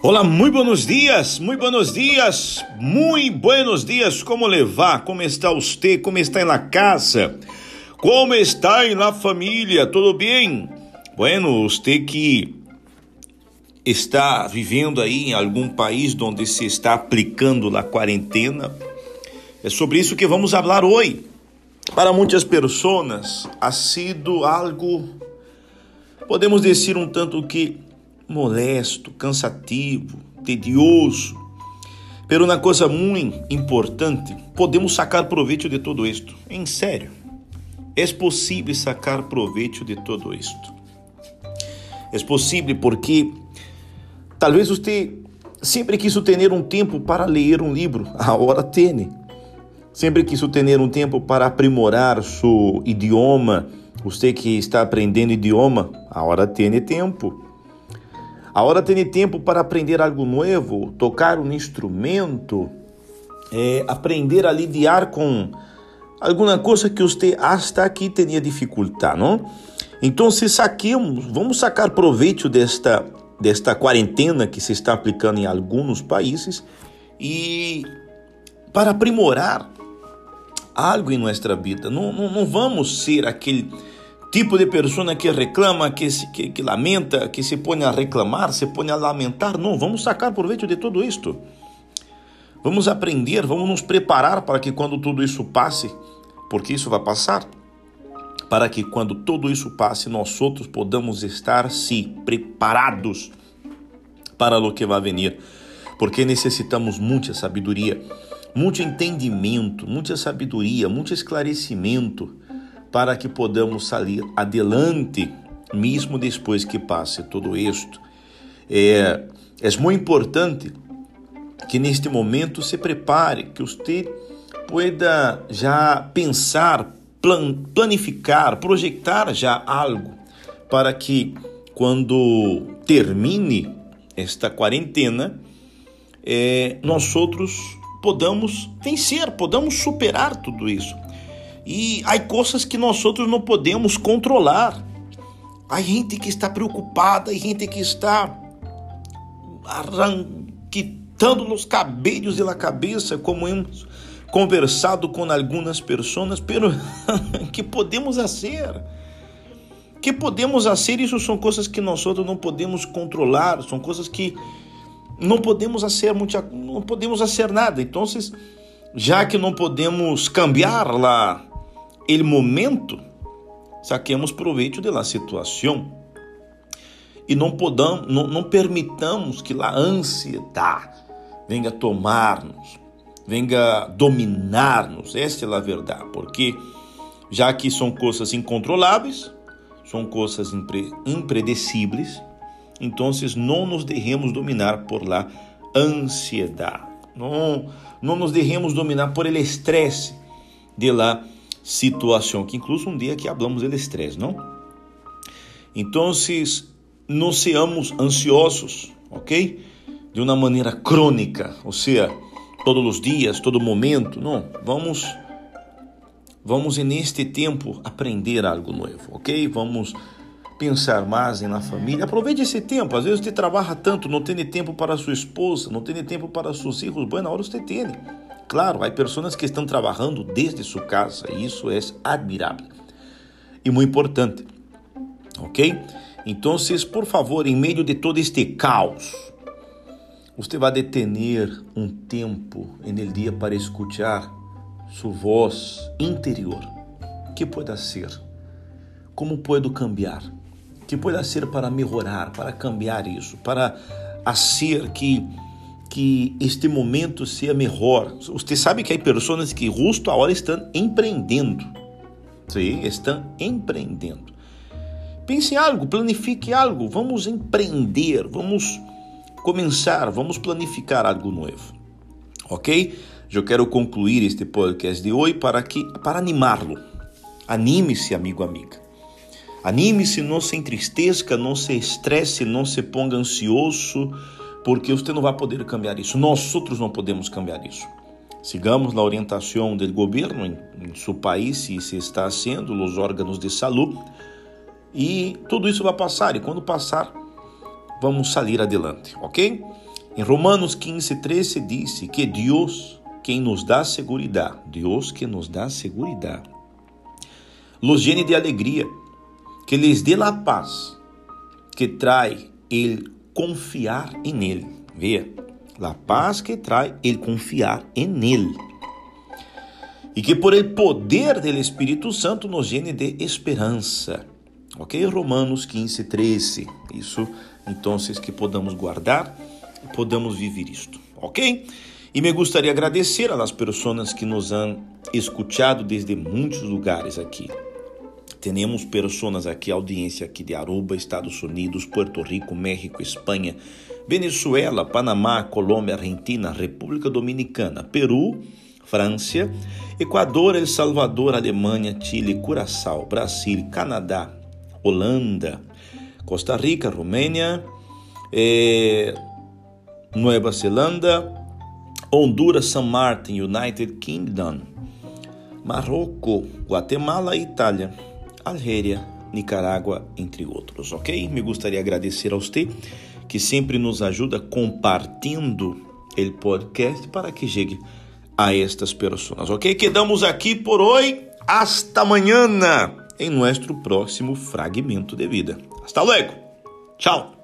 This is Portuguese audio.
Olá, muito buenos dias, muito buenos dias, muito buenos dias. Como levar? Como está você? Como está na casa? Como está na família? Tudo bem? Bueno, você que está vivendo aí em algum país onde se está aplicando a quarentena, é sobre isso que vamos falar hoje. Para muitas pessoas, ha sido algo, podemos dizer um tanto que molesto, cansativo, tedioso. Pero uma coisa muito importante, podemos sacar proveito de todo isto. Em sério, é possível sacar proveito de todo isto. É possível porque talvez você sempre quis ter um tempo para ler um livro, agora tem. Sempre quis ter um tempo para aprimorar seu idioma. Você que está aprendendo idioma, agora tem tempo. Agora tem tempo para aprender algo novo, tocar um instrumento, é, aprender a lidar com alguma coisa que você hasta aqui tinha dificuldade, não? Então, se saquemos, vamos sacar proveito desta desta quarentena que se está aplicando em alguns países e para aprimorar algo em nossa vida. Não, não, não vamos ser aquele tipo de pessoa que reclama, que, se, que, que, lamenta, que se põe a reclamar, se põe a lamentar. Não, vamos sacar proveito de tudo isto. Vamos aprender, vamos nos preparar para que quando tudo isso passe, porque isso vai passar, para que quando tudo isso passe, nós outros podamos estar se preparados para o que vai vir, porque necessitamos muita sabedoria, muito entendimento, muita sabedoria, muito esclarecimento para que podamos sair adelante, mesmo depois que passe tudo isto. É, é muito importante que neste momento se prepare, que você pueda já pensar, plan, planificar, projetar já algo para que quando termine esta quarentena, é, nós outros podamos vencer, podamos superar tudo isso. E há coisas que nós outros não podemos controlar. Há gente que está preocupada, há gente que está arranquitando nos cabelos e na cabeça, como hemos conversado com algumas pessoas, pero que podemos fazer? Que podemos fazer? Isso são coisas que nós outros não podemos controlar, são coisas que não podemos fazer, não podemos fazer nada. Então, já que não podemos cambiar lá el momento, saquemos proveito da situação e não podamos, não, não permitamos que a ansiedade venha tomar-nos, venha dominar-nos. Esta é a verdade, porque já que são coisas incontroláveis, são coisas impre, impredecíveis, então não nos deixemos dominar por la ansiedade. Não, não nos deixemos dominar por ele estresse de la situação, que incluso um dia que hablamos del estresse, não? Então, não seamos ansiosos, ok? De uma maneira crônica, ou seja, todos os dias, todo momento, não. Vamos, vamos neste tempo aprender algo novo, ok? Vamos pensar mais na família. Aproveite esse tempo. Às vezes você trabalha tanto, não tem tempo para sua esposa, não tem tempo para seus filhos. Boa, hora você tem. Claro, há pessoas que estão trabalhando desde sua casa e isso é admirável e muito importante, ok? Então, por favor, em meio de todo este caos, você vai detener um tempo no dia para escutar sua voz interior. que pode ser? Como pode cambiar? Que pode ser para melhorar, para cambiar isso, para ser que que este momento seja melhor. Você sabe que há pessoas que justo agora estão empreendendo. Sim, estão empreendendo. Pense em algo, planifique algo. Vamos empreender, vamos começar, vamos planificar algo novo. Ok? Eu quero concluir este podcast de hoje para que para animá-lo. Anime-se, amigo, amiga. Anime-se, não se entristeça, não se estresse, não se ponga ansioso porque você não vai poder cambiar isso. Nós outros não podemos cambiar isso. Sigamos a orientação do governo em, em seu país, se está haciendo, os órgãos de saúde, e tudo isso vai passar. E quando passar, vamos sair adelante, ok? Em Romanos 15, 13 diz que Deus, quem nos dá segurança, Deus que nos dá segurança, los llene de alegria, que lhes dê a paz, que trai ele confiar em Ele. Veja, a paz que trai ele confiar em Ele. E que por el poder do Espírito Santo nos llene de esperança. Ok? Romanos 15, 13. Isso, então, que podamos guardar e podamos viver isto. Ok? E me gostaria agradecer às pessoas que nos han escutado desde muitos lugares aqui. Temos pessoas aqui, audiência aqui de Aruba, Estados Unidos, Puerto Rico, México, Espanha, Venezuela, Panamá, Colômbia, Argentina, República Dominicana, Peru, França, Equador, El Salvador, Alemanha, Chile, Curaçao, Brasil, Canadá, Holanda, Costa Rica, Romênia, eh, Nova Zelândia, Honduras, São Martin, United Kingdom, Marrocos, Guatemala e Itália. Algéria, Nicarágua, entre outros, ok? Me gostaria de agradecer a você que sempre nos ajuda compartilhando o podcast para que chegue a estas pessoas, ok? Quedamos aqui por hoje. Hasta amanhã em nosso próximo fragmento de vida. Hasta luego. Tchau.